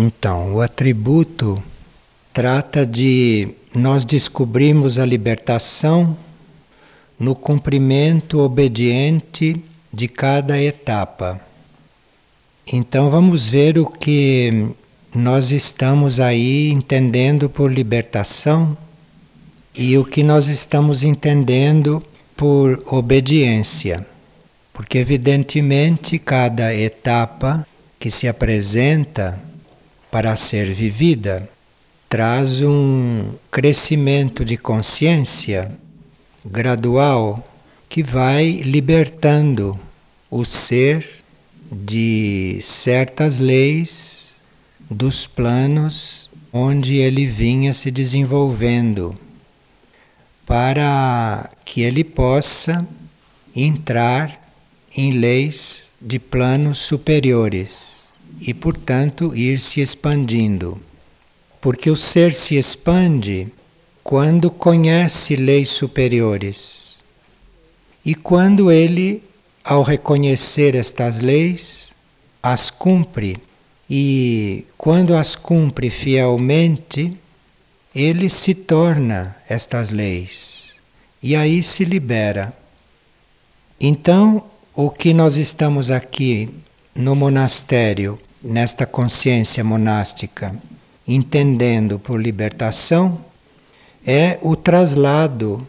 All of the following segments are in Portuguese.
Então, o atributo trata de nós descobrirmos a libertação no cumprimento obediente de cada etapa. Então vamos ver o que nós estamos aí entendendo por libertação e o que nós estamos entendendo por obediência. Porque, evidentemente, cada etapa que se apresenta para ser vivida traz um crescimento de consciência gradual que vai libertando o ser de certas leis dos planos onde ele vinha se desenvolvendo, para que ele possa entrar em leis de planos superiores e, portanto, ir se expandindo. Porque o ser se expande quando conhece leis superiores e quando ele ao reconhecer estas leis, as cumpre e, quando as cumpre fielmente, ele se torna estas leis e aí se libera. Então, o que nós estamos aqui no monastério, nesta consciência monástica, entendendo por libertação, é o traslado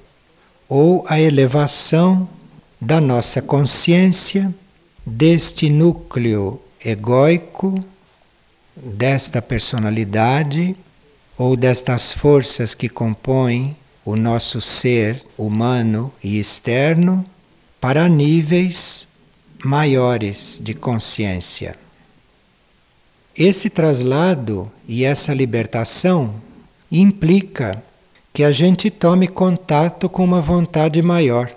ou a elevação da nossa consciência, deste núcleo egóico, desta personalidade ou destas forças que compõem o nosso ser humano e externo para níveis maiores de consciência. Esse traslado e essa libertação implica que a gente tome contato com uma vontade maior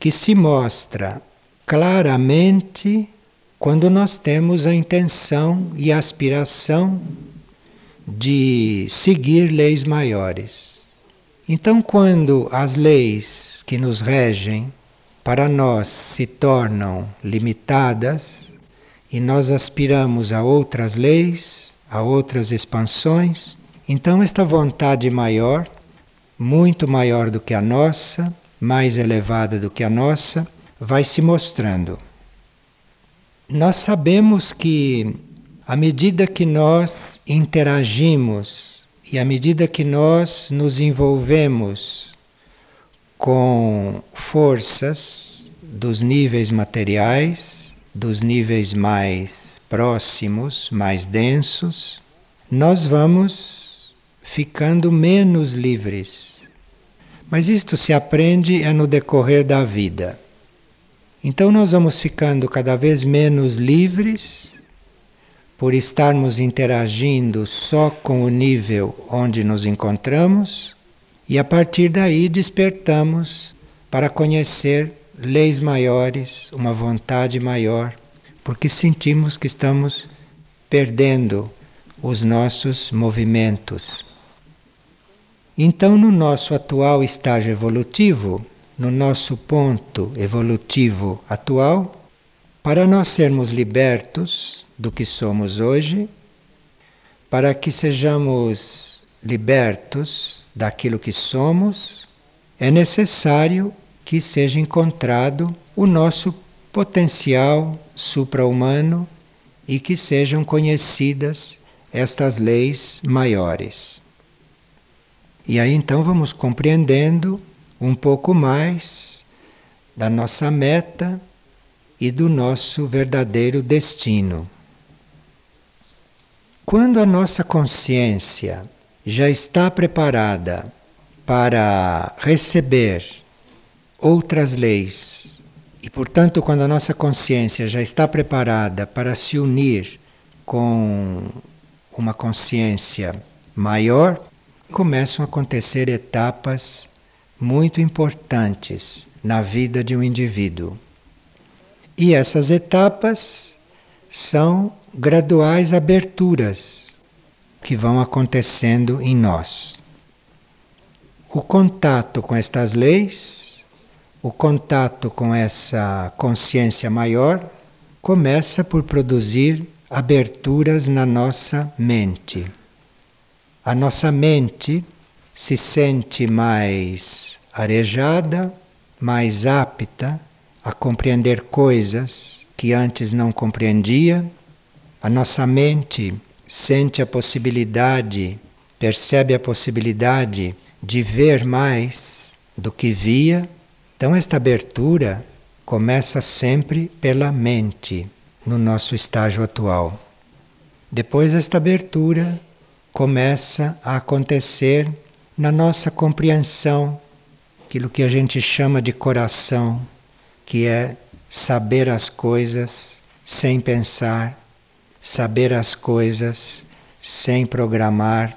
que se mostra claramente quando nós temos a intenção e a aspiração de seguir leis maiores. Então, quando as leis que nos regem para nós se tornam limitadas e nós aspiramos a outras leis, a outras expansões, então esta vontade maior, muito maior do que a nossa, mais elevada do que a nossa, vai se mostrando. Nós sabemos que, à medida que nós interagimos e à medida que nós nos envolvemos com forças dos níveis materiais, dos níveis mais próximos, mais densos, nós vamos ficando menos livres mas isto se aprende é no decorrer da vida. Então nós vamos ficando cada vez menos livres por estarmos interagindo só com o nível onde nos encontramos e a partir daí despertamos para conhecer leis maiores, uma vontade maior, porque sentimos que estamos perdendo os nossos movimentos. Então, no nosso atual estágio evolutivo, no nosso ponto evolutivo atual, para nós sermos libertos do que somos hoje, para que sejamos libertos daquilo que somos, é necessário que seja encontrado o nosso potencial supra-humano e que sejam conhecidas estas leis maiores. E aí então vamos compreendendo um pouco mais da nossa meta e do nosso verdadeiro destino. Quando a nossa consciência já está preparada para receber outras leis, e portanto, quando a nossa consciência já está preparada para se unir com uma consciência maior, começam a acontecer etapas muito importantes na vida de um indivíduo. E essas etapas são graduais aberturas que vão acontecendo em nós. O contato com estas leis, o contato com essa consciência maior, começa por produzir aberturas na nossa mente. A nossa mente se sente mais arejada, mais apta a compreender coisas que antes não compreendia. A nossa mente sente a possibilidade, percebe a possibilidade de ver mais do que via. Então, esta abertura começa sempre pela mente, no nosso estágio atual. Depois, esta abertura começa a acontecer na nossa compreensão, aquilo que a gente chama de coração, que é saber as coisas sem pensar, saber as coisas sem programar.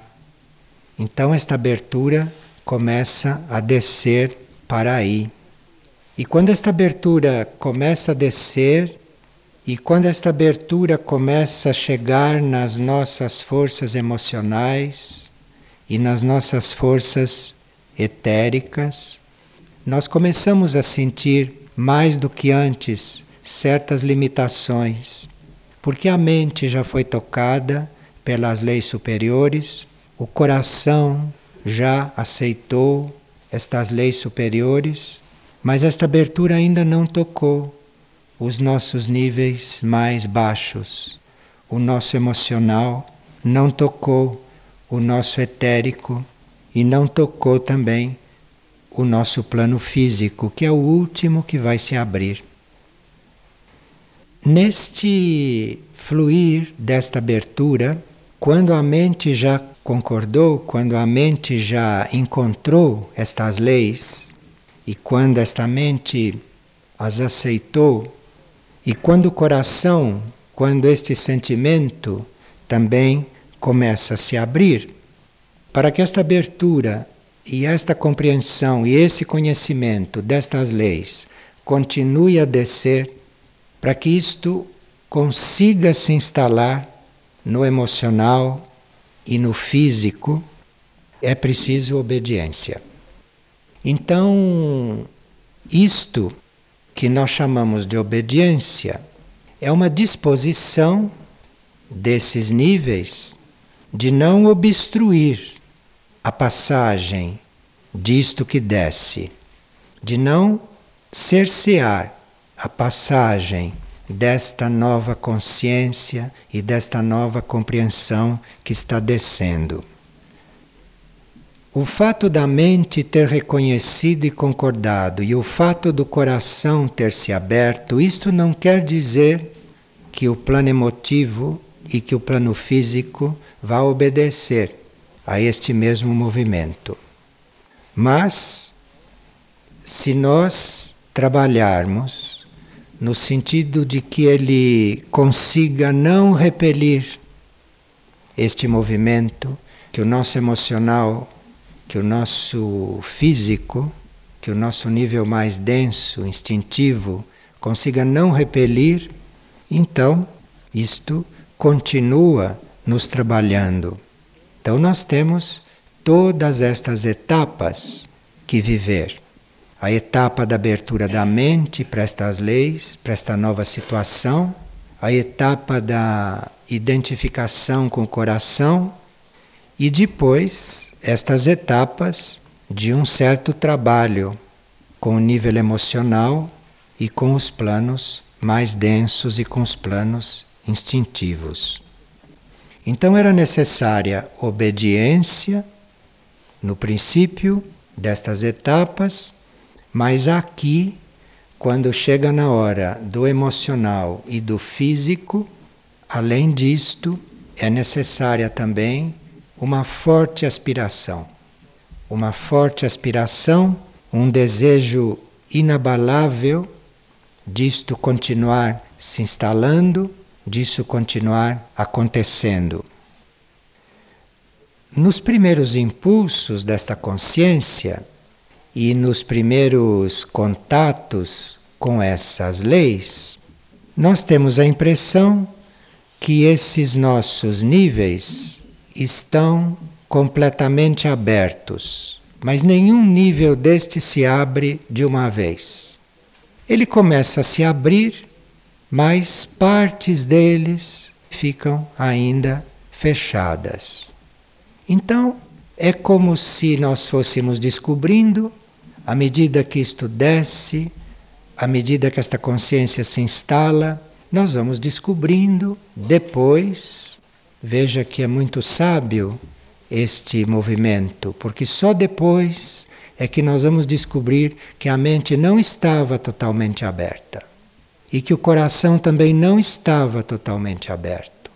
Então, esta abertura começa a descer para aí. E quando esta abertura começa a descer, e quando esta abertura começa a chegar nas nossas forças emocionais e nas nossas forças etéricas, nós começamos a sentir mais do que antes certas limitações, porque a mente já foi tocada pelas leis superiores, o coração já aceitou estas leis superiores, mas esta abertura ainda não tocou os nossos níveis mais baixos. O nosso emocional não tocou o nosso etérico e não tocou também o nosso plano físico, que é o último que vai se abrir. Neste fluir desta abertura, quando a mente já concordou, quando a mente já encontrou estas leis, e quando esta mente as aceitou, e quando o coração, quando este sentimento também começa a se abrir, para que esta abertura e esta compreensão e esse conhecimento destas leis continue a descer para que isto consiga se instalar no emocional e no físico, é preciso obediência. Então, isto que nós chamamos de obediência é uma disposição desses níveis de não obstruir a passagem disto que desce, de não cercear a passagem desta nova consciência e desta nova compreensão que está descendo. O fato da mente ter reconhecido e concordado e o fato do coração ter se aberto, isto não quer dizer que o plano emotivo e que o plano físico vá obedecer a este mesmo movimento. Mas, se nós trabalharmos no sentido de que ele consiga não repelir este movimento, que o nosso emocional, que o nosso físico, que o nosso nível mais denso, instintivo, consiga não repelir, então isto continua nos trabalhando. Então nós temos todas estas etapas que viver. A etapa da abertura da mente para estas leis, para esta nova situação, a etapa da identificação com o coração. E depois estas etapas de um certo trabalho com o nível emocional e com os planos mais densos e com os planos instintivos. Então era necessária obediência no princípio destas etapas mas aqui, quando chega na hora do emocional e do físico, além disto, é necessária também uma forte aspiração. Uma forte aspiração, um desejo inabalável disto continuar se instalando, disso continuar acontecendo. Nos primeiros impulsos desta consciência, e nos primeiros contatos com essas leis, nós temos a impressão que esses nossos níveis estão completamente abertos, mas nenhum nível deste se abre de uma vez. Ele começa a se abrir, mas partes deles ficam ainda fechadas. Então, é como se nós fôssemos descobrindo, à medida que isto desce, à medida que esta consciência se instala, nós vamos descobrindo depois. Veja que é muito sábio este movimento, porque só depois é que nós vamos descobrir que a mente não estava totalmente aberta e que o coração também não estava totalmente aberto.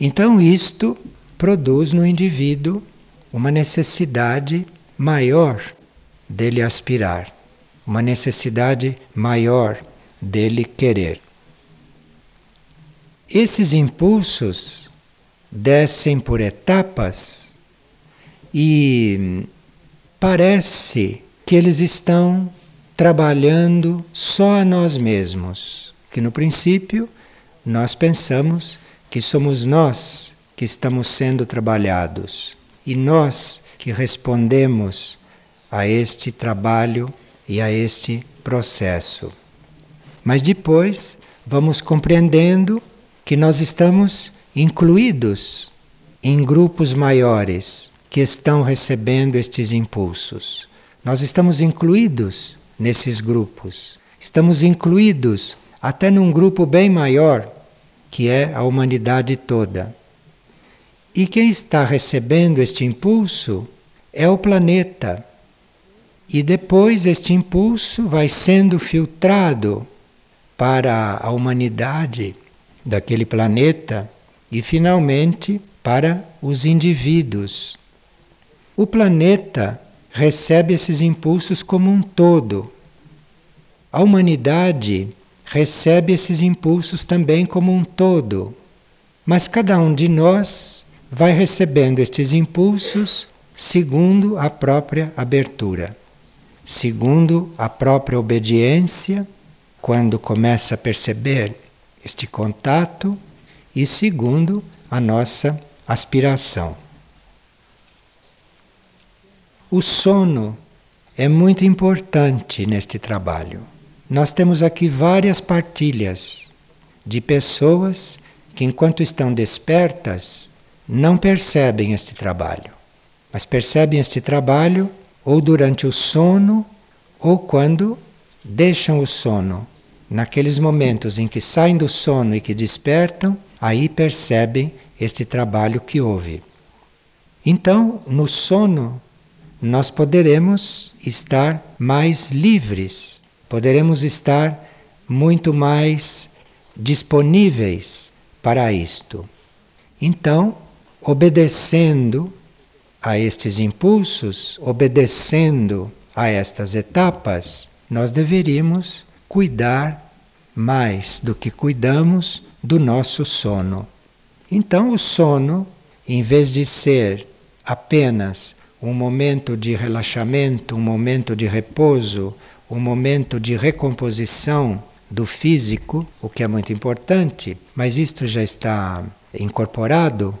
Então, isto produz no indivíduo uma necessidade maior dele aspirar, uma necessidade maior dele querer. Esses impulsos descem por etapas e parece que eles estão trabalhando só a nós mesmos, que no princípio nós pensamos que somos nós que estamos sendo trabalhados e nós que respondemos a este trabalho e a este processo. Mas depois vamos compreendendo que nós estamos incluídos em grupos maiores que estão recebendo estes impulsos. Nós estamos incluídos nesses grupos. Estamos incluídos até num grupo bem maior, que é a humanidade toda. E quem está recebendo este impulso é o planeta. E depois este impulso vai sendo filtrado para a humanidade daquele planeta e finalmente para os indivíduos. O planeta recebe esses impulsos como um todo. A humanidade recebe esses impulsos também como um todo. Mas cada um de nós vai recebendo estes impulsos segundo a própria abertura, segundo a própria obediência, quando começa a perceber este contato, e segundo a nossa aspiração. O sono é muito importante neste trabalho. Nós temos aqui várias partilhas de pessoas que, enquanto estão despertas, não percebem este trabalho, mas percebem este trabalho ou durante o sono ou quando deixam o sono. Naqueles momentos em que saem do sono e que despertam, aí percebem este trabalho que houve. Então, no sono, nós poderemos estar mais livres, poderemos estar muito mais disponíveis para isto. Então, obedecendo a estes impulsos, obedecendo a estas etapas, nós deveríamos cuidar mais do que cuidamos do nosso sono. Então, o sono, em vez de ser apenas um momento de relaxamento, um momento de repouso, um momento de recomposição do físico, o que é muito importante, mas isto já está incorporado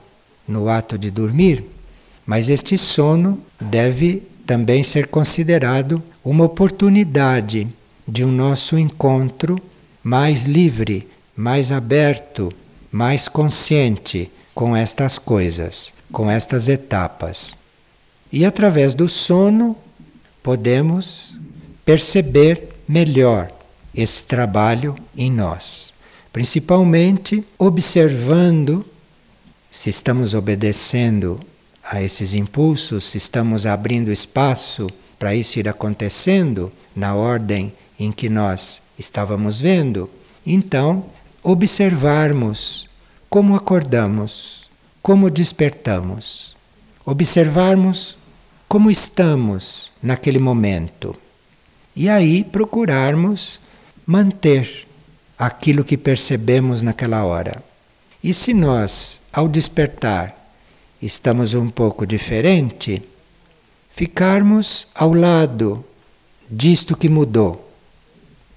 no ato de dormir. Mas este sono deve também ser considerado uma oportunidade de um nosso encontro mais livre, mais aberto, mais consciente com estas coisas, com estas etapas. E através do sono podemos perceber melhor esse trabalho em nós, principalmente observando se estamos obedecendo a esses impulsos, se estamos abrindo espaço para isso ir acontecendo na ordem em que nós estávamos vendo. Então, observarmos como acordamos, como despertamos, observarmos como estamos naquele momento. E aí procurarmos manter aquilo que percebemos naquela hora. E se nós, ao despertar, estamos um pouco diferente, ficarmos ao lado disto que mudou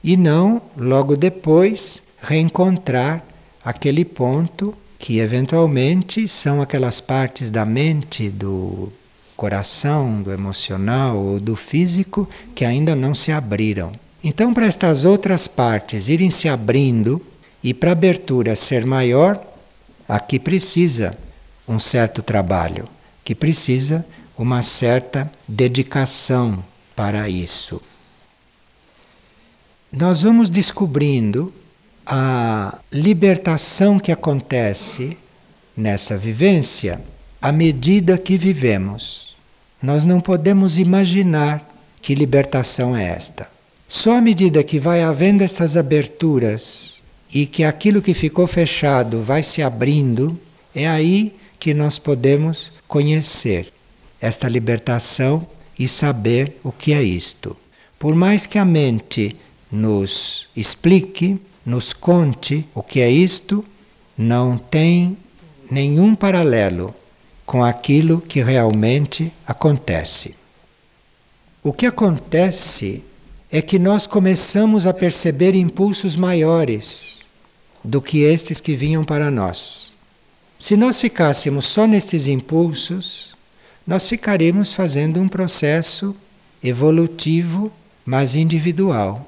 e não logo depois reencontrar aquele ponto que eventualmente são aquelas partes da mente, do coração, do emocional ou do físico que ainda não se abriram. Então, para estas outras partes irem se abrindo E para a abertura ser maior, aqui precisa um certo trabalho, que precisa uma certa dedicação para isso. Nós vamos descobrindo a libertação que acontece nessa vivência à medida que vivemos. Nós não podemos imaginar que libertação é esta. Só à medida que vai havendo essas aberturas e que aquilo que ficou fechado vai se abrindo, é aí que nós podemos conhecer esta libertação e saber o que é isto. Por mais que a mente nos explique, nos conte o que é isto, não tem nenhum paralelo com aquilo que realmente acontece. O que acontece é que nós começamos a perceber impulsos maiores do que estes que vinham para nós. Se nós ficássemos só nestes impulsos, nós ficaríamos fazendo um processo evolutivo, mas individual.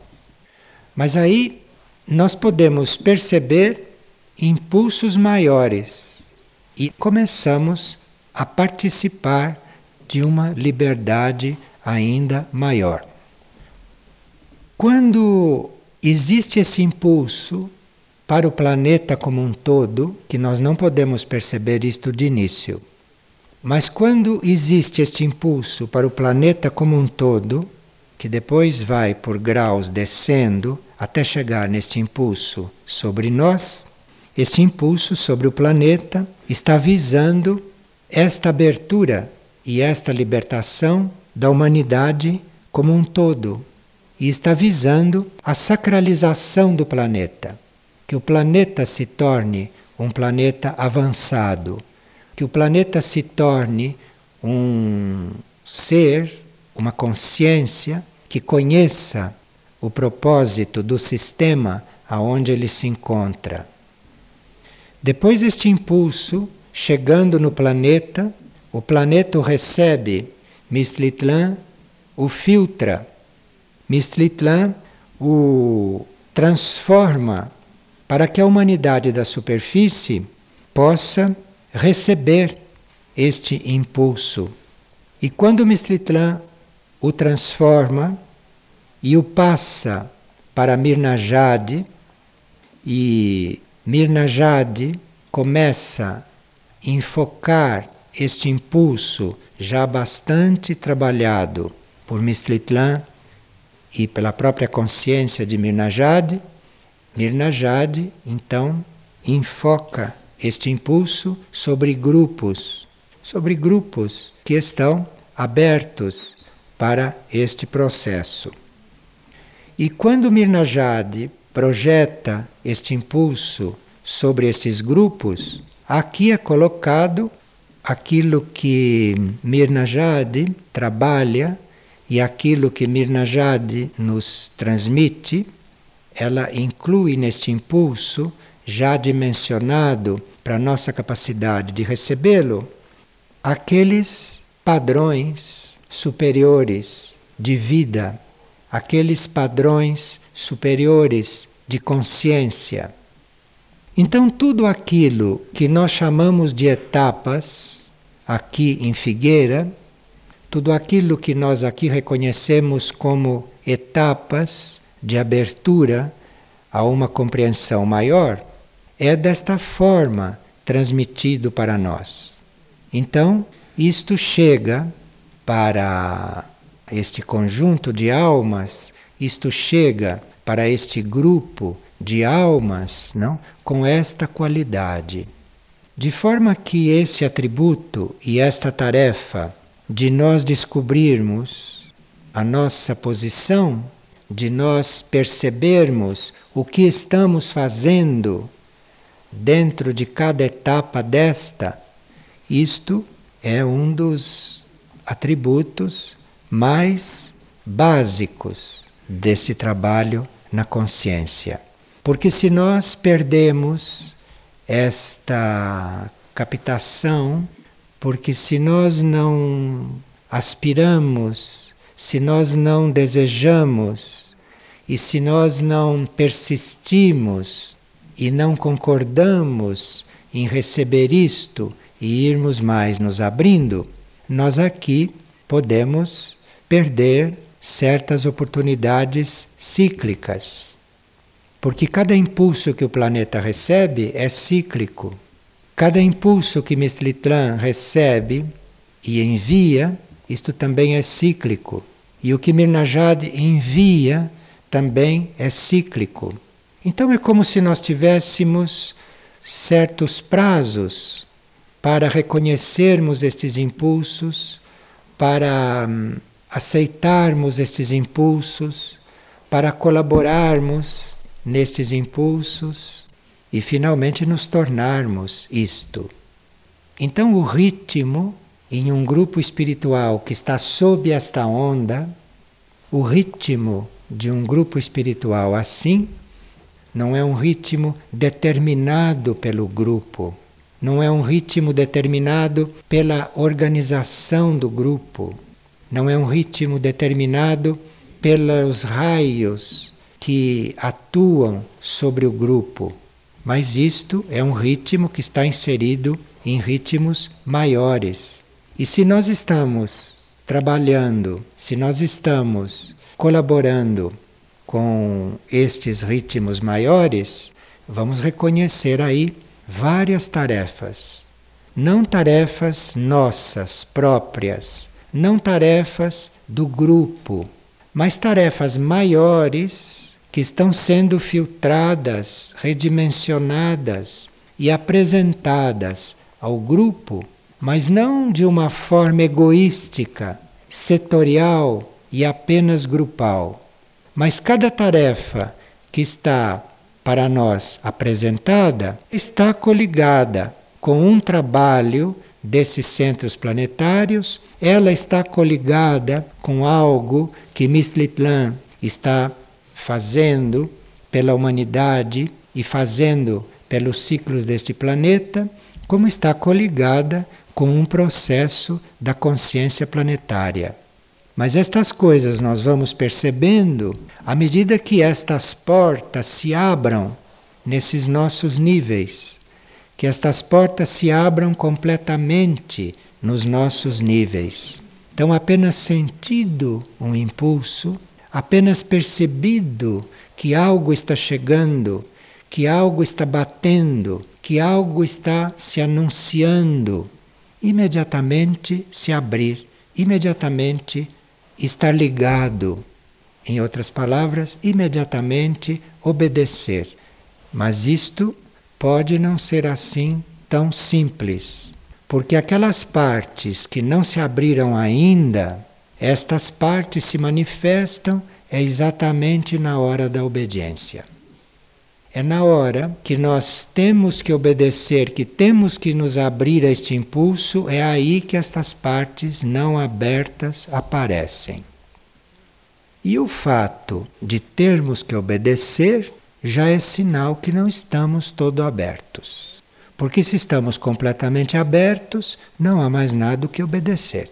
Mas aí nós podemos perceber impulsos maiores e começamos a participar de uma liberdade ainda maior. Quando existe esse impulso para o planeta como um todo, que nós não podemos perceber isto de início, mas quando existe este impulso para o planeta como um todo, que depois vai por graus descendo até chegar neste impulso sobre nós, este impulso sobre o planeta está visando esta abertura e esta libertação da humanidade como um todo. E está visando a sacralização do planeta. Que o planeta se torne um planeta avançado. Que o planeta se torne um ser, uma consciência que conheça o propósito do sistema aonde ele se encontra. Depois este impulso, chegando no planeta, o planeta o recebe, Mistlitlan o filtra, Mistlitlan o transforma para que a humanidade da superfície possa receber este impulso. E quando Mistlitlan o transforma, e o passa para Mirnajade e Mirnajade começa a enfocar este impulso já bastante trabalhado por Mistlitlan e pela própria consciência de Mirnajade, Mirnajade então enfoca este impulso sobre grupos, sobre grupos que estão abertos para este processo. E quando Mirnajade projeta este impulso sobre esses grupos, aqui é colocado aquilo que Mirnajade trabalha e aquilo que Mirnajade nos transmite, ela inclui neste impulso, já dimensionado para nossa capacidade de recebê-lo, aqueles padrões superiores de vida aqueles padrões superiores de consciência. Então, tudo aquilo que nós chamamos de etapas, aqui em Figueira, tudo aquilo que nós aqui reconhecemos como etapas de abertura a uma compreensão maior, é desta forma transmitido para nós. Então, isto chega para este conjunto de almas, isto chega para este grupo de almas, não, com esta qualidade. De forma que esse atributo e esta tarefa de nós descobrirmos a nossa posição, de nós percebermos o que estamos fazendo dentro de cada etapa desta, isto é um dos atributos mais básicos desse trabalho na consciência. Porque se nós perdemos esta captação, porque se nós não aspiramos, se nós não desejamos e se nós não persistimos e não concordamos em receber isto e irmos mais nos abrindo, nós aqui podemos perder certas oportunidades cíclicas. Porque cada impulso que o planeta recebe é cíclico. Cada impulso que Mistlitlan recebe e envia, isto também é cíclico. E o que Mirnajad envia também é cíclico. Então é como se nós tivéssemos certos prazos para reconhecermos estes impulsos, para hum, aceitarmos estes impulsos, para colaborarmos nestes impulsos e finalmente nos tornarmos isto. Então, o ritmo em um grupo espiritual que está sob esta onda, o ritmo de um grupo espiritual assim não é um ritmo determinado pelo grupo, não é um ritmo determinado pela organização do grupo, não é um ritmo determinado pelos raios que atuam sobre o grupo, mas isto é um ritmo que está inserido em ritmos maiores. E se nós estamos trabalhando, se nós estamos colaborando com estes ritmos maiores, vamos reconhecer aí várias tarefas. Não tarefas nossas próprias, não tarefas do grupo, mas tarefas maiores que estão sendo filtradas, redimensionadas e apresentadas ao grupo mas não de uma forma egoística, setorial e apenas grupal. Mas cada tarefa que está para nós apresentada está coligada com um trabalho desses centros planetários, ela está coligada com algo que Mistlitlan está fazendo pela humanidade e fazendo pelos ciclos deste planeta, como está coligada com um processo da consciência planetária. Mas estas coisas nós vamos percebendo à medida que estas portas se abram nesses nossos níveis, que estas portas se abram completamente nos nossos níveis. Então, apenas sentido um impulso, apenas percebido que algo está chegando, que algo está batendo, que algo está se anunciando imediatamente se abrir, imediatamente estar ligado. Em outras palavras, imediatamente obedecer. Mas isto pode não ser assim tão simples, porque aquelas partes que não se abriram ainda, estas partes se manifestam é exatamente na hora da obediência. É na hora que nós temos que obedecer, que temos que nos abrir a este impulso, é aí que estas partes não abertas aparecem. E o fato de termos que obedecer já é sinal que não estamos todo abertos. Porque se estamos completamente abertos, não há mais nada que obedecer.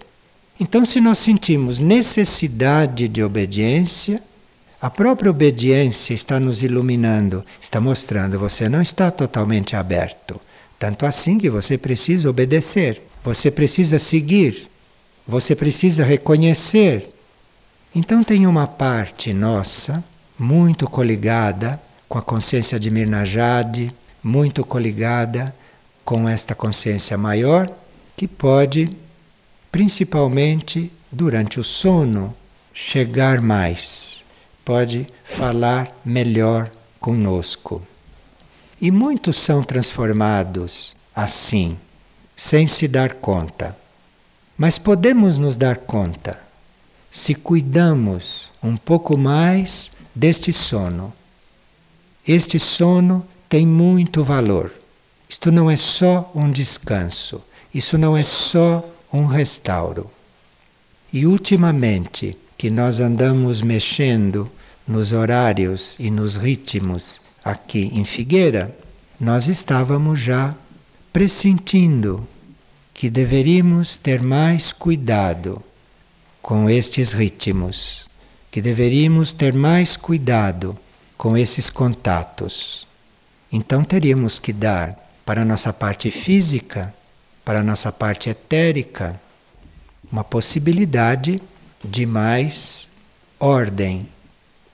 Então, se nós sentimos necessidade de obediência, a própria obediência está nos iluminando, está mostrando você não está totalmente aberto. Tanto assim que você precisa obedecer, você precisa seguir, você precisa reconhecer. Então tem uma parte nossa muito coligada com a consciência de Mirnajade, muito coligada com esta consciência maior, que pode, principalmente durante o sono, chegar mais pode falar melhor conosco. E muitos são transformados assim, sem se dar conta. Mas podemos nos dar conta se cuidamos um pouco mais deste sono. Este sono tem muito valor. Isto não é só um descanso, isso não é só um restauro. E ultimamente, que nós andamos mexendo nos horários e nos ritmos aqui em Figueira, nós estávamos já pressentindo que deveríamos ter mais cuidado com estes ritmos, que deveríamos ter mais cuidado com esses contatos. Então teríamos que dar para a nossa parte física, para a nossa parte etérica, uma possibilidade de mais ordem,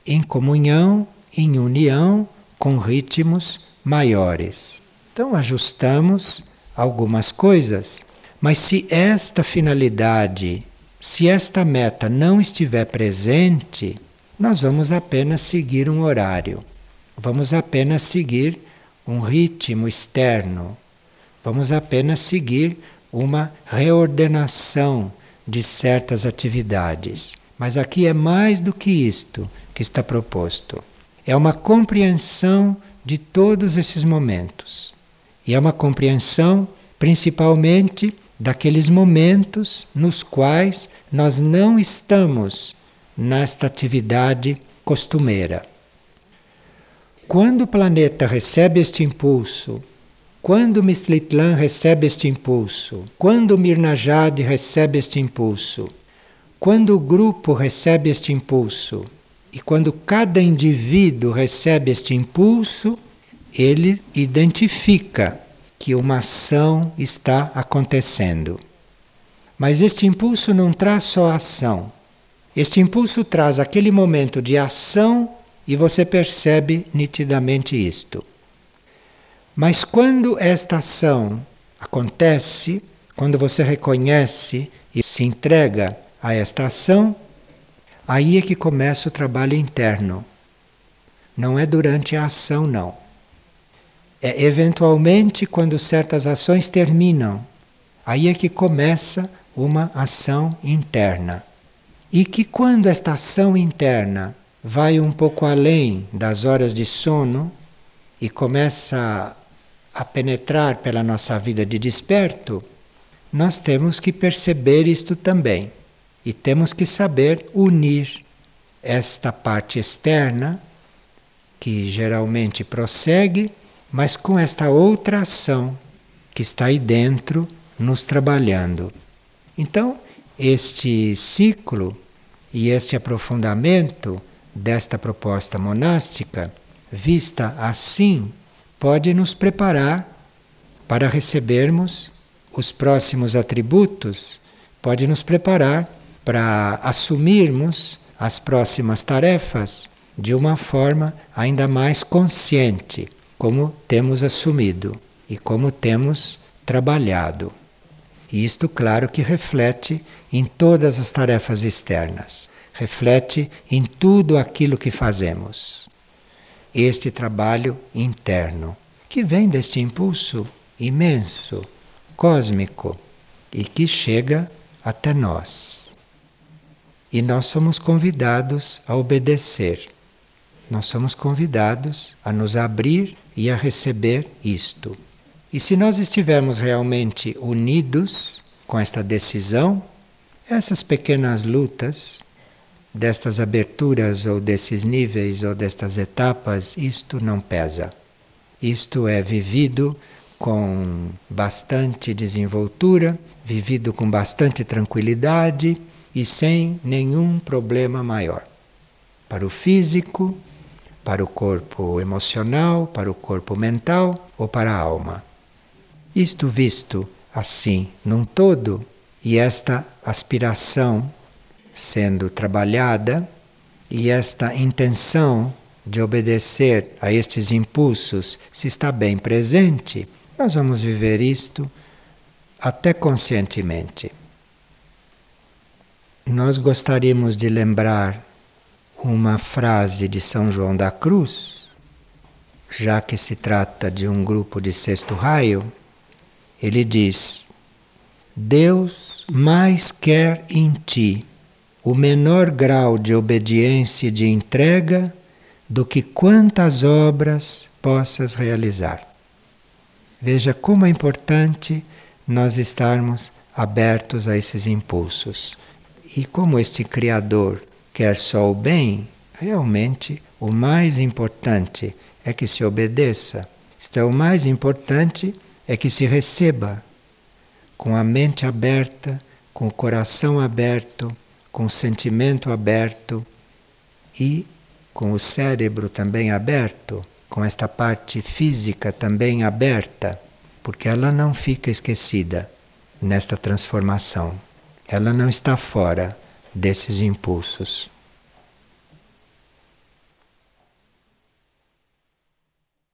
em comunhão, em união com ritmos maiores. Então ajustamos algumas coisas, mas se esta finalidade, se esta meta não estiver presente, nós vamos apenas seguir um horário, vamos apenas seguir um ritmo externo, vamos apenas seguir uma reordenação de certas atividades. Mas aqui é mais do que isto que está proposto. É uma compreensão de todos esses momentos. E é uma compreensão principalmente daqueles momentos nos quais nós não estamos nesta atividade costumeira. Quando o planeta recebe este impulso, quando Mistlitlan recebe este impulso, quando Mirnajade recebe este impulso, quando o grupo recebe este impulso e quando cada indivíduo recebe este impulso, ele identifica que uma ação está acontecendo. Mas este impulso não traz só ação. Este impulso traz aquele momento de ação e você percebe nitidamente isto. Mas quando esta ação acontece, quando você reconhece e se entrega a esta ação, aí é que começa o trabalho interno. Não é durante a ação, não. É eventualmente quando certas ações terminam. Aí é que começa uma ação interna. E que quando esta ação interna vai um pouco além das horas de sono e começa a penetrar pela nossa vida de desperto, nós temos que perceber isto também e temos que saber unir esta parte externa, que geralmente prossegue, mas com esta outra ação que está aí dentro nos trabalhando. Então, este ciclo e este aprofundamento desta proposta monástica, vista assim, pode nos preparar para recebermos os próximos atributos, pode nos preparar para assumirmos as próximas tarefas de uma forma ainda mais consciente, como temos assumido e como temos trabalhado. E isto, claro, que reflete em todas as tarefas externas reflete em tudo aquilo que fazemos. Este trabalho interno, que vem deste impulso imenso, cósmico, e que chega até nós. E nós somos convidados a obedecer. Nós somos convidados a nos abrir e a receber isto. E se nós estivermos realmente unidos com esta decisão, essas pequenas lutas destas aberturas ou desses níveis ou destas etapas, isto não pesa. Isto é vivido com bastante desenvoltura, vivido com bastante tranquilidade e sem nenhum problema maior. Para o físico, para o corpo emocional, para o corpo mental ou para a alma. Isto visto assim num todo, e esta aspiração sendo trabalhada e esta intenção de obedecer a estes impulsos se está bem presente, nós vamos viver isto até conscientemente. Nós gostaríamos de lembrar uma frase de São João da Cruz, já que se trata de um grupo de sexto raio, ele diz: Deus mais quer em ti o menor grau de obediência e de entrega do que quantas obras possas realizar. Veja como é importante nós estarmos abertos a esses impulsos. E como este Criador quer só o bem, realmente o mais importante é que se obedeça. Então, o mais importante é que se receba com a mente aberta, com o coração aberto, com o sentimento aberto e com o cérebro também aberto com esta parte física também aberta, porque ela não fica esquecida nesta transformação. Ela não está fora desses impulsos.